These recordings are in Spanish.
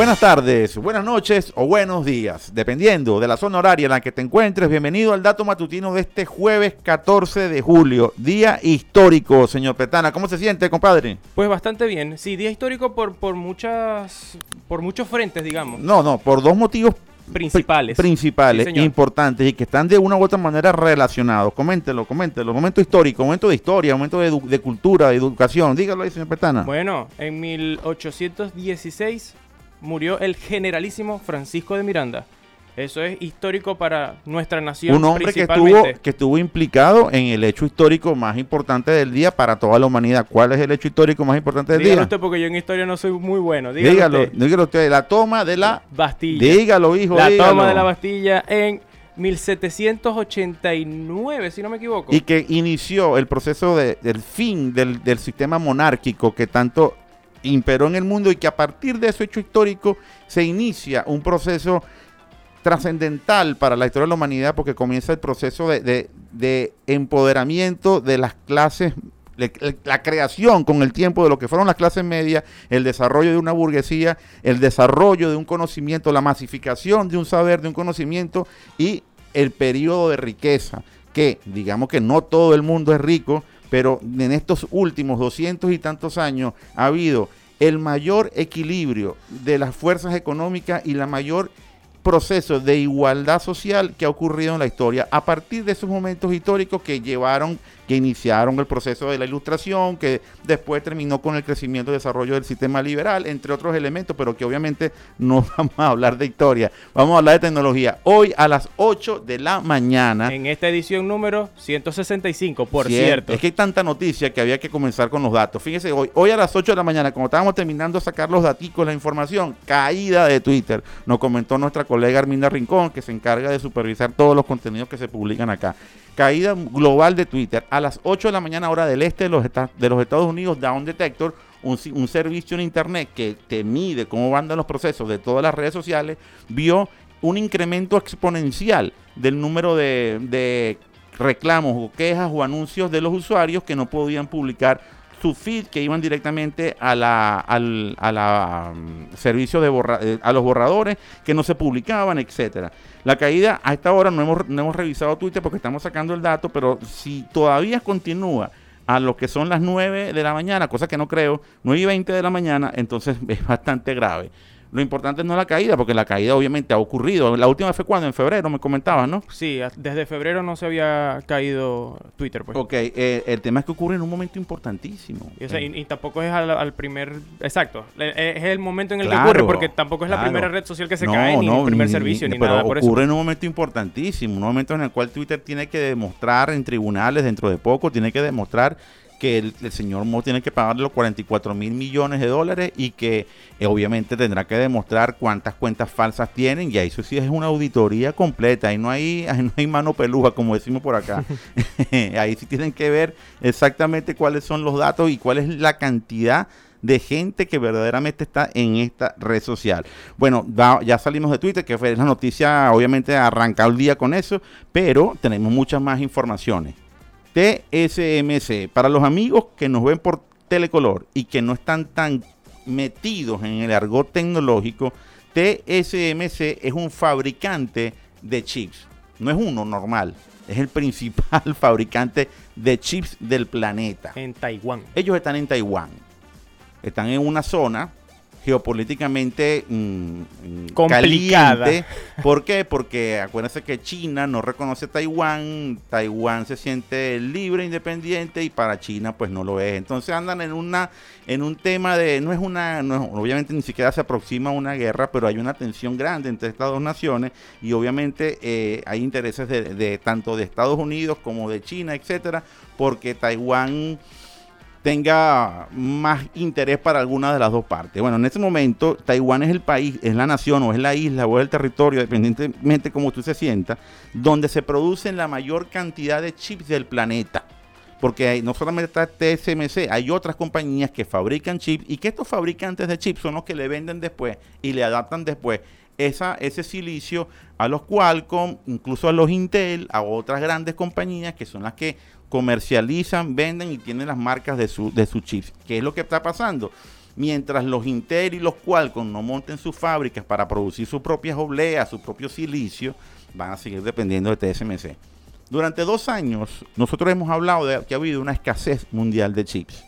Buenas tardes, buenas noches o buenos días, dependiendo de la zona horaria en la que te encuentres. Bienvenido al dato matutino de este jueves 14 de julio, día histórico, señor Petana. ¿Cómo se siente, compadre? Pues bastante bien. Sí, día histórico por, por muchas por muchos frentes, digamos. No, no, por dos motivos Principales. principales, Sí, importantes y que están de una u otra manera relacionados. Coméntelo, coméntelo. Momento histórico, momento de historia, momento de, de cultura, de educación. Dígalo ahí, señor Petana. Bueno, en 1816 murió el generalísimo Francisco de Miranda. Eso es histórico para nuestra nación. Un hombre que estuvo, que estuvo implicado en el hecho histórico más importante del día para toda la humanidad. ¿Cuál es el hecho histórico más importante del Dígalo día? usted porque yo en historia no soy muy bueno. Dígalo, Dígalo, usted. dígalo usted. La toma de la... Bastilla. Dígalo, hijo, la dígalo. toma de la Bastilla en 1789, si no me equivoco. Y que inició el proceso de- del fin del, del sistema monárquico que tanto imperó en el mundo y que a partir de ese hecho histórico se inicia un proceso trascendental para la historia de la humanidad porque comienza el proceso de, de- de empoderamiento de las clases, la creación con el tiempo de lo que fueron las clases medias, el desarrollo de una burguesía, el desarrollo de un conocimiento, la masificación de un saber, de un conocimiento y el periodo de riqueza, que digamos que no todo el mundo es rico, pero en estos últimos doscientos y tantos años ha habido el mayor equilibrio de las fuerzas económicas y la mayor proceso de igualdad social que ha ocurrido en la historia. A partir de esos momentos históricos que llevaron, que iniciaron el proceso de la ilustración, que después terminó con el crecimiento y desarrollo del sistema liberal, entre otros elementos, pero que obviamente no vamos a hablar de historia, vamos a hablar de tecnología. Hoy a las 8 de la mañana. En esta edición número 165, por cierto. Es que hay tanta noticia que había que comenzar con los datos. Fíjese, hoy, hoy a las 8 de la mañana, como estábamos terminando de sacar los daticos, la información, caída de Twitter, nos comentó nuestra colega Arminda Rincón, que se encarga de supervisar todos los contenidos que se publican acá. Caída global de Twitter. A las 8 de la mañana, hora del este de los, de los Estados Unidos, Down Detector, un, un servicio en Internet que te mide cómo van los procesos de todas las redes sociales, vio un incremento exponencial del número de, de reclamos o quejas o anuncios de los usuarios que no podían publicar su feed, que iban directamente a la, al a la, mm, servicio de eh, a los borradores que no se publicaban, etcétera. La caída a esta hora no hemos, no hemos revisado Twitter porque estamos sacando el dato, pero si todavía continúa a lo que son las 9 de la mañana, cosa que no creo, 9 y 20 de la mañana, entonces es bastante grave. Lo importante no es la caída, porque la caída obviamente ha ocurrido. La última fue cuando, en febrero, me comentabas, ¿no? Sí, desde febrero no se había caído Twitter, pues. Ok, eh, el tema es que ocurre en un momento importantísimo. Y, o sea, Eh, y- y tampoco es al, al primer... Exacto. eh, Es el momento en el Claro, que ocurre, porque tampoco es la primera red social que se no, cae, ni no, el primer ni- servicio, ni- ni pero nada por eso. ocurre en un momento importantísimo, un momento en el cual Twitter tiene que demostrar en tribunales dentro de poco, tiene que demostrar que el, el señor Mo tiene que pagarle los 44 mil millones de dólares y que eh, obviamente tendrá que demostrar cuántas cuentas falsas tienen y ahí eso sí es una auditoría completa, ahí no hay, ahí no hay mano peluja como decimos por acá, ahí sí tienen que ver exactamente cuáles son los datos y cuál es la cantidad de gente que verdaderamente está en esta red social. Bueno, ya salimos de Twitter, que fue la noticia, obviamente arrancado el día con eso, pero tenemos muchas más informaciones. TSMC, para los amigos que nos ven por telecolor y que no están tan metidos en el argot tecnológico, TSMC es un fabricante de chips. No es uno normal, es el principal fabricante de chips del planeta. En Taiwán. Ellos están en Taiwán. Están en una zona geopolíticamente mm, mm, Complicada. caliente. ¿Por qué? Porque acuérdense que China no reconoce Taiwán, Taiwán se siente libre, independiente y para China pues no lo es. Entonces andan en una en un tema de no es una no es- obviamente ni siquiera se aproxima a una guerra, pero hay una tensión grande entre estas dos naciones y obviamente eh, hay intereses de, de tanto de Estados Unidos como de China, etcétera, porque Taiwán tenga más interés para alguna de las dos partes. Bueno, en este momento Taiwán es el país, es la nación o es la isla o es el territorio, dependientemente como tú se sienta, donde se producen la mayor cantidad de chips del planeta. Porque no solamente está TSMC, hay otras compañías que fabrican chips y que estos fabricantes de chips son los que le venden después y le adaptan después ese silicio a los Qualcomm, incluso a los Intel, a otras grandes compañías que son las que comercializan, venden y tienen las marcas de su, de sus chips. ¿Qué es lo que está pasando? mientras los Intel y los Qualcomm no monten sus fábricas para producir sus propias obleas, su propio silicio, van a seguir dependiendo de TSMC. Durante dos años, nosotros hemos hablado de que ha habido una escasez mundial de chips.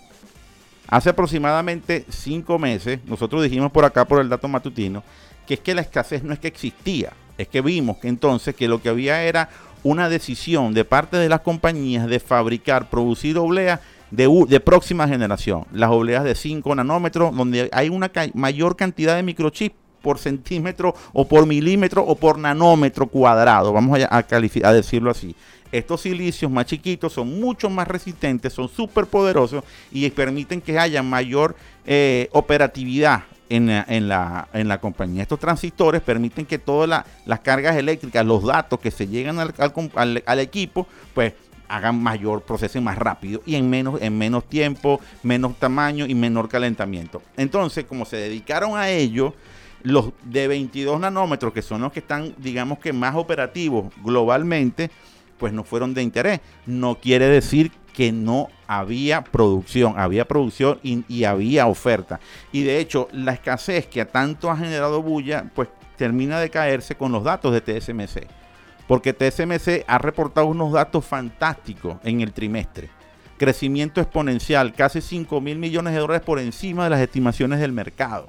Hace aproximadamente cinco meses, nosotros dijimos por acá, por el dato matutino, que es que la escasez no es que existía, es que vimos que entonces que lo que había era una decisión de parte de las compañías de fabricar, producir obleas de, de, próxima generación, las obleas de 5 nanómetros, donde hay una mayor cantidad de microchips por centímetro o por milímetro o por nanómetro cuadrado, vamos a, a decirlo así. Estos silicios más chiquitos son mucho más resistentes, son súper poderosos y permiten que haya mayor eh, operatividad en la, en, la, compañía. Estos transistores permiten que todas las cargas eléctricas, los datos que se llegan al, al, equipo, pues hagan mayor, proceso más rápido y en menos, en menos tiempo, menos tamaño y menor calentamiento. Entonces, como se dedicaron a ello, los de 22 nanómetros, que son los que están, digamos que más operativos globalmente, pues no fueron de interés. No quiere decir que no había producción, había producción y, había oferta. Y de hecho, la escasez que tanto ha generado bulla, pues termina de caerse con los datos de TSMC. Porque TSMC ha reportado unos datos fantásticos en el trimestre. Crecimiento exponencial, casi 5 mil millones de dólares por encima de las estimaciones del mercado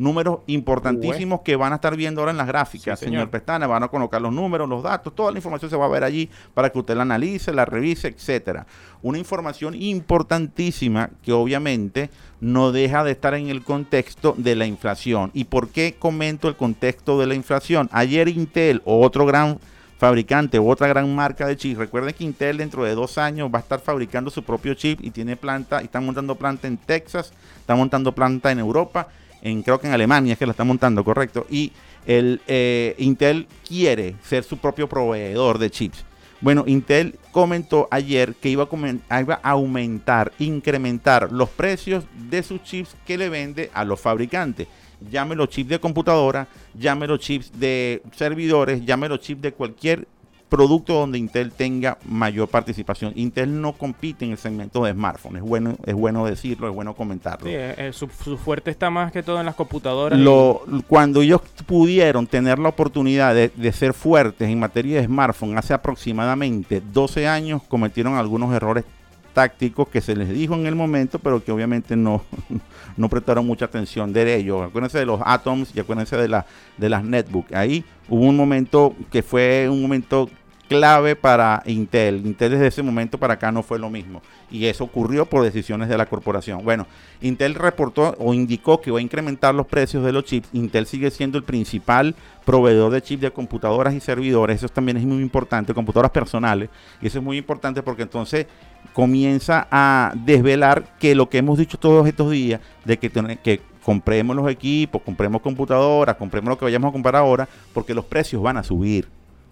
números importantísimos que van a estar viendo ahora en las gráficas, señor. Pestana, van a colocar los números, los datos, toda la información se va a ver allí para que usted la analice, la revise, etcétera. Una información importantísima que obviamente no deja de estar en el contexto de la inflación. ¿Y por qué comento el contexto de la inflación? Ayer Intel, otro gran fabricante u otra gran marca de chips. Recuerden que Intel dentro de dos años va a estar fabricando su propio chip y tiene planta, y están montando planta en Texas, está montando planta en Europa en creo que en Alemania es que la está montando, correcto. Y el eh, Intel quiere ser su propio proveedor de chips. Bueno, Intel comentó ayer que iba a, iba a, aumentar, incrementar los precios de sus chips que le vende a los fabricantes. Llámelo chips de computadora, llámelo chips de servidores, llámelo chips de cualquier producto donde Intel tenga mayor participación. Intel no compite en el segmento de smartphone, es bueno, es bueno decirlo, es bueno comentarlo. Sí, eh, eh, su, fuerte está más que todo en las computadoras. Lo, Cuando ellos pudieron tener la oportunidad de, ser fuertes en materia de smartphone hace aproximadamente 12 años, cometieron algunos errores tácticos que se les dijo en el momento, pero que obviamente no, no prestaron mucha atención de ellos. Acuérdense de los Atoms y acuérdense de, la, de las Netbook. Ahí hubo un momento que fue un momento clave para Intel. Intel desde ese momento para acá no fue lo mismo. Y eso ocurrió por decisiones de la corporación. Bueno, Intel reportó o indicó que va a incrementar los precios de los chips. Intel sigue siendo el principal proveedor de chips de computadoras y servidores. Eso también es muy importante, computadoras personales. Y eso es muy importante porque entonces comienza a desvelar que lo que hemos dicho todos estos días, de que, que compremos los equipos, compremos computadoras, compremos lo que vayamos a comprar ahora, porque los precios van a subir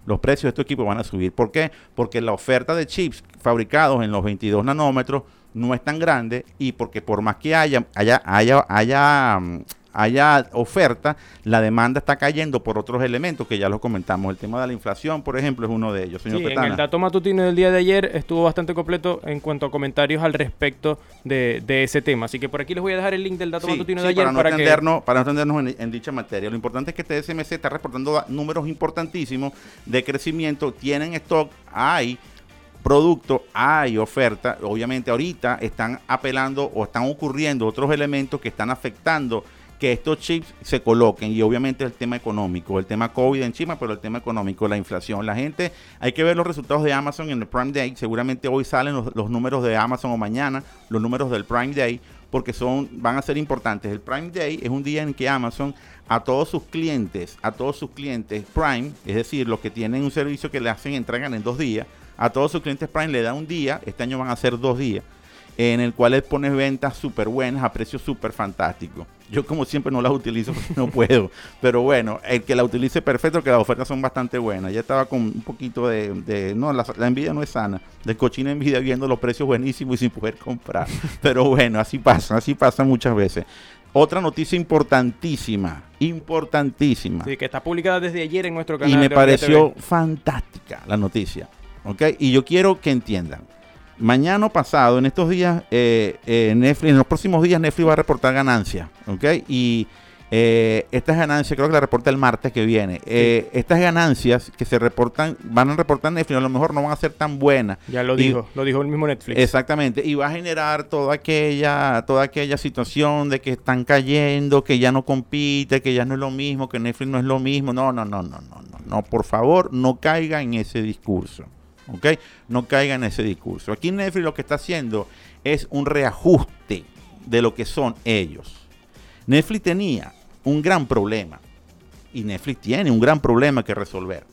los precios de estos equipos van a subir. ¿Por qué? Porque la oferta de chips fabricados en los 22 nanómetros no es tan grande y porque por más que haya, haya, haya, haya mm, haya oferta, la demanda está cayendo por otros elementos que ya los comentamos. El tema de la inflación, por ejemplo, es uno de ellos. Señor sí, en el dato matutino del día de ayer estuvo bastante completo en cuanto a comentarios al respecto de, ese tema. Así que por aquí les voy a dejar el link del dato matutino de ayer para no, entendernos, para no entendernos en, dicha materia. Lo importante es que TSMC está reportando números importantísimos de crecimiento. Tienen stock, hay producto, hay oferta. Obviamente ahorita están apelando o están ocurriendo otros elementos que están afectando que estos chips se coloquen y obviamente el tema económico, el tema COVID encima, pero el tema económico, la inflación. La gente, hay que ver los resultados de Amazon en el Prime Day, seguramente hoy salen los, números de Amazon o mañana los números del Prime Day, porque son, van a ser importantes. El Prime Day es un día en que Amazon a todos sus clientes, a todos sus clientes Prime, es decir, los que tienen un servicio que le hacen entregan en dos días, a todos sus clientes Prime le da un día, este año van a ser dos días en el cual les pones ventas súper buenas a precios súper fantásticos. Yo como siempre no las utilizo porque no puedo, pero bueno, el que la utilice perfecto, que las ofertas son bastante buenas. Ya estaba con un poquito de, no, la, envidia no es sana, de cochina envidia viendo los precios buenísimos y sin poder comprar. Pero bueno, así pasa, así pasa muchas veces. Otra noticia importantísima, importantísima. Sí, que está publicada desde ayer en nuestro canal. Y me pareció fantástica la noticia, ¿ok? Y yo quiero que entiendan mañana pasado, en estos días, eh, eh, Netflix, en los próximos días Netflix va a reportar ganancias, ¿ok? Y eh, estas ganancias, creo que la reporta el martes que viene. Eh, estas ganancias que se reportan, van a reportar Netflix, a lo mejor no van a ser tan buenas. Ya lo Y- dijo, lo dijo el mismo Netflix. Exactamente, y va a generar toda aquella, toda aquella situación de que están cayendo, que ya no compite, que ya no es lo mismo, que Netflix no es lo mismo. No, no, no, no, no, no, no, por favor, no caiga en ese discurso. ¿Ok? No caiga en ese discurso. Aquí Netflix lo que está haciendo es un reajuste de lo que son ellos. Netflix tenía un gran problema. Y Netflix tiene un gran problema que resolver.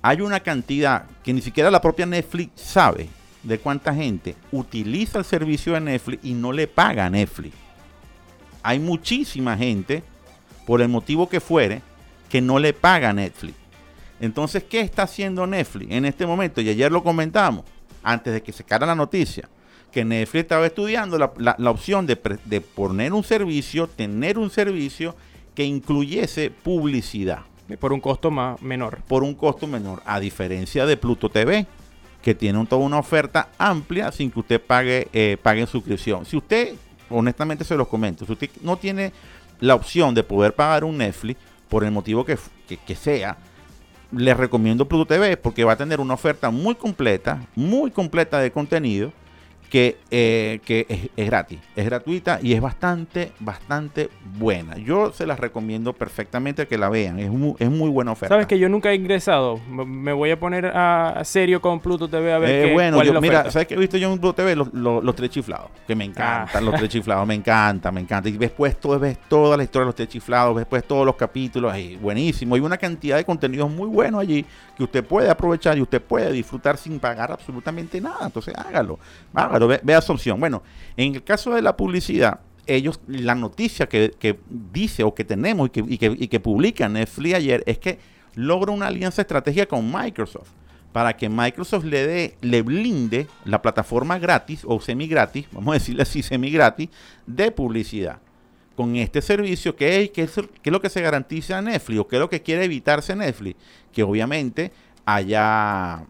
Hay una cantidad que ni siquiera la propia Netflix sabe de cuánta gente utiliza el servicio de Netflix y no le paga a Netflix. Hay muchísima gente, por el motivo que fuere, que no le paga a Netflix. Entonces, ¿qué está haciendo Netflix en este momento? Y ayer lo comentamos, antes de que se cara la noticia, que Netflix estaba estudiando la, la- la opción de, poner un servicio, tener un servicio que incluyese publicidad Por un costo más menor. por un costo menor, a diferencia de Pluto TV, que tiene un- toda una oferta amplia sin que usted pague, eh, pague suscripción. Si usted, honestamente se los comento, si usted no tiene la opción de poder pagar un Netflix, por el motivo que, f- que- que sea, les recomiendo Pluto TV porque va a tener una oferta muy completa, muy completa de contenido que, eh, que es, es gratis, es gratuita y es bastante, bastante buena. Yo se las recomiendo perfectamente que la vean, es muy, es muy buena oferta. Sabes que yo nunca he ingresado. Me voy a poner a serio con Pluto TV a ver Eh, qué, bueno, cuál es yo- la mira. ¿sabes qué he visto yo en Pluto TV? Los, los, los tres chiflados, que me encantan, Ah. los tres chiflados, me encanta, me encanta. Y después todo, ves toda la historia de los tres chiflados, ves después todos los capítulos, ay, buenísimo. Hay una cantidad de contenidos muy buenos allí que usted puede aprovechar y usted puede disfrutar sin pagar absolutamente nada. Entonces hágalo, hágalo, ve- vea esa opción. Bueno, en el caso de la publicidad, ellos, la noticia que, que dice o que tenemos y que, y que, y publica Netflix ayer es que logra una alianza estratégica con Microsoft para que Microsoft le dé, le blinde la plataforma gratis o semi gratis, vamos a decirle así, semi gratis, de publicidad. Con este servicio, ¿qué es, qué es, es lo que se garantiza a Netflix o qué es lo que quiere evitarse Netflix? Que obviamente haya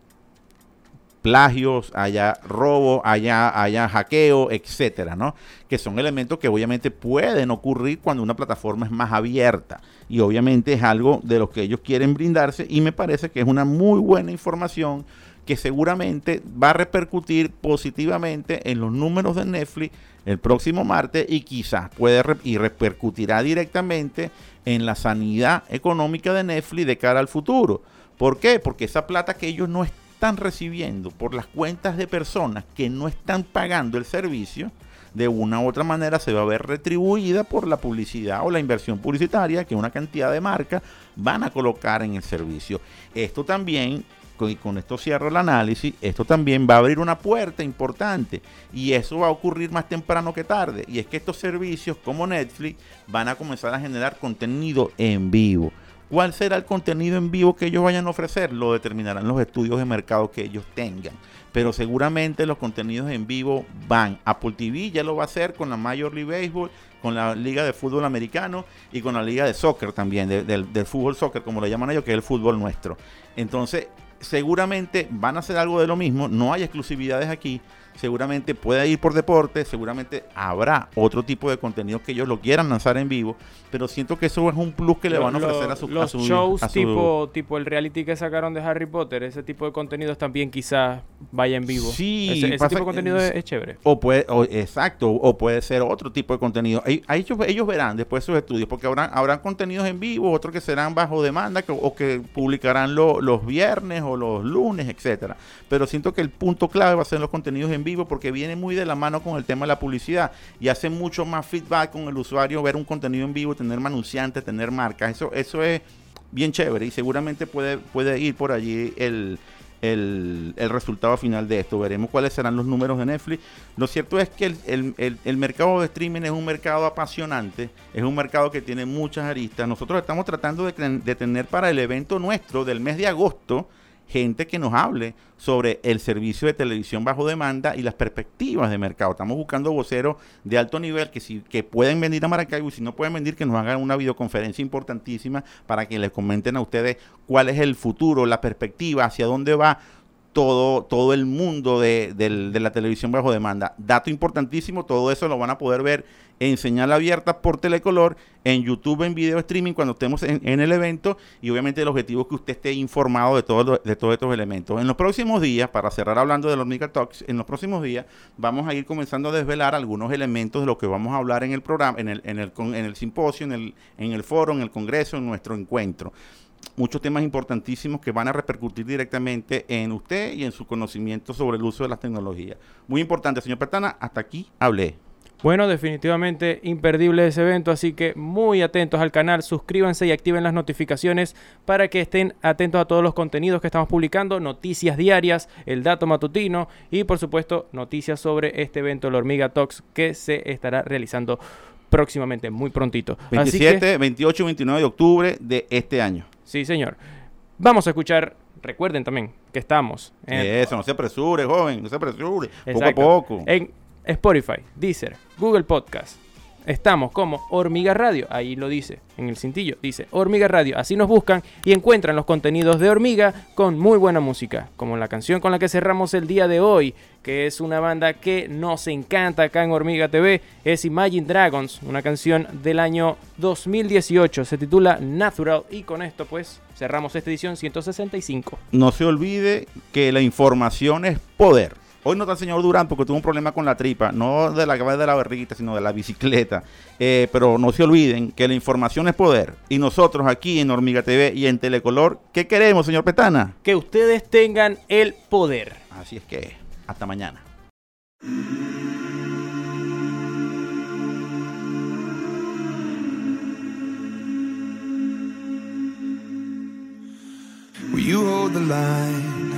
plagios, haya robo, haya, haya hackeo, etcétera, ¿no? Que son elementos que obviamente pueden ocurrir cuando una plataforma es más abierta. Y obviamente es algo de lo que ellos quieren brindarse y me parece que es una muy buena información que seguramente va a repercutir positivamente en los números de Netflix el próximo martes y quizás puede y repercutirá directamente en la sanidad económica de Netflix de cara al futuro. ¿Por qué? Porque esa plata que ellos no están recibiendo por las cuentas de personas que no están pagando el servicio, de una u otra manera se va a ver retribuida por la publicidad o la inversión publicitaria que una cantidad de marcas van a colocar en el servicio. Esto también, y con esto cierro el análisis, esto también va a abrir una puerta importante y eso va a ocurrir más temprano que tarde. Y es que estos servicios como Netflix van a comenzar a generar contenido en vivo. ¿Cuál será el contenido en vivo que ellos vayan a ofrecer? Lo determinarán los estudios de mercado que ellos tengan. Pero seguramente los contenidos en vivo van. Apple TV ya lo va a hacer con la Major League Baseball, con la Liga de Fútbol Americano y con la Liga de Soccer también, de- del, del fútbol soccer, como le llaman ellos, que es el fútbol nuestro. Entonces, seguramente van a hacer algo de lo mismo. No hay exclusividades aquí. Seguramente puede ir por deporte, seguramente habrá otro tipo de contenido que ellos lo quieran lanzar en vivo, pero siento que eso es un plus que le van a ofrecer a su a los su- shows a su- tipo tipo el reality que sacaron de Harry Potter ese tipo de contenidos también quizás vaya en vivo Sí, ese, ese pasa tipo de contenido es, es chévere O puede, o- exacto, o puede ser otro tipo de contenido. Ellos, ellos verán después sus estudios, porque habrán, habrán contenidos en vivo, otros que serán bajo demanda, que- o que publicarán lo- los viernes o los lunes, etcétera. Pero siento que el punto clave va a ser los contenidos en vivo, porque viene muy de la mano con el tema de la publicidad y hace mucho más feedback con el usuario ver un contenido en vivo, tener anunciantes, tener marcas. Eso, eso es bien chévere y seguramente puede, puede ir por allí el, el, el resultado final de esto. Veremos cuáles serán los números de Netflix. Lo cierto es que el, el- el- mercado de streaming es un mercado apasionante, es un mercado que tiene muchas aristas. Nosotros estamos tratando de, de tener para el evento nuestro del mes de agosto gente que nos hable sobre el servicio de televisión bajo demanda y las perspectivas de mercado. Estamos buscando voceros de alto nivel que si que pueden venir a Maracaibo y si no pueden venir que nos hagan una videoconferencia importantísima para que les comenten a ustedes cuál es el futuro, la perspectiva, hacia dónde va todo, todo el mundo de, del- de la televisión bajo demanda. Dato importantísimo, todo eso lo van a poder ver en señal abierta por Telecolor, en YouTube, en video streaming, cuando estemos en, en el evento, y obviamente el objetivo es que usted esté informado de, todo de todos estos elementos. En los próximos días, para cerrar hablando de los Hormiga Talks, en los próximos días vamos a ir comenzando a desvelar algunos elementos de lo que vamos a hablar en el programa, en el, en el, en el simposio, en el, en el foro, en el congreso, en nuestro encuentro muchos temas importantísimos que van a repercutir directamente en usted y en su conocimiento sobre el uso de las tecnologías. Muy importante, señor Pertana, hasta aquí hablé. Bueno, definitivamente imperdible ese evento, así que muy atentos al canal, suscríbanse y activen las notificaciones para que estén atentos a todos los contenidos que estamos publicando, noticias diarias, el dato matutino y por supuesto noticias sobre este evento, la Hormiga Talks, que se estará realizando próximamente, muy prontito. Así que- 27, 28 y 29 de octubre de este año. Sí, señor. Vamos a escuchar, recuerden también que estamos en Eso, no se apresure, joven, no se apresure. Poco a poco. En Spotify, Deezer, Google Podcast. Estamos como Hormiga Radio, ahí lo dice, en el cintillo, dice Hormiga Radio. Así nos buscan y encuentran los contenidos de Hormiga con muy buena música, como la canción con la que cerramos el día de hoy, que es una banda que nos encanta acá en Hormiga TV, es Imagine Dragons, una canción del año 2018, se titula Natural y con esto pues cerramos esta edición 165. No se olvide que la información es poder. Hoy no está el señor Durán porque tuvo un problema con la tripa, no de la cabeza de la barriguita, sino de la bicicleta. Eh, pero no se olviden que la información es poder. Y nosotros aquí en Hormiga TV y en Telecolor, ¿qué queremos, señor Petana? Que ustedes tengan el poder. Así es que, hasta mañana. Will you hold the line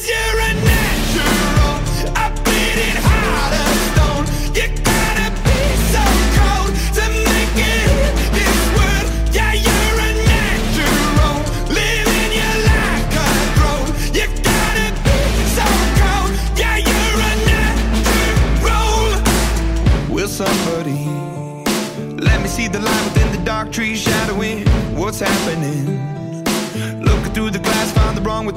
Cause you're a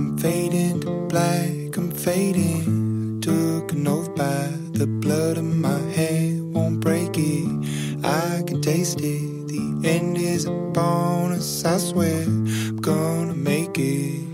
I'm fading to black, I'm fading. Took an oath by the blood in my head, won't break it. I can taste it. The end is upon us, I swear. I'm gonna make it.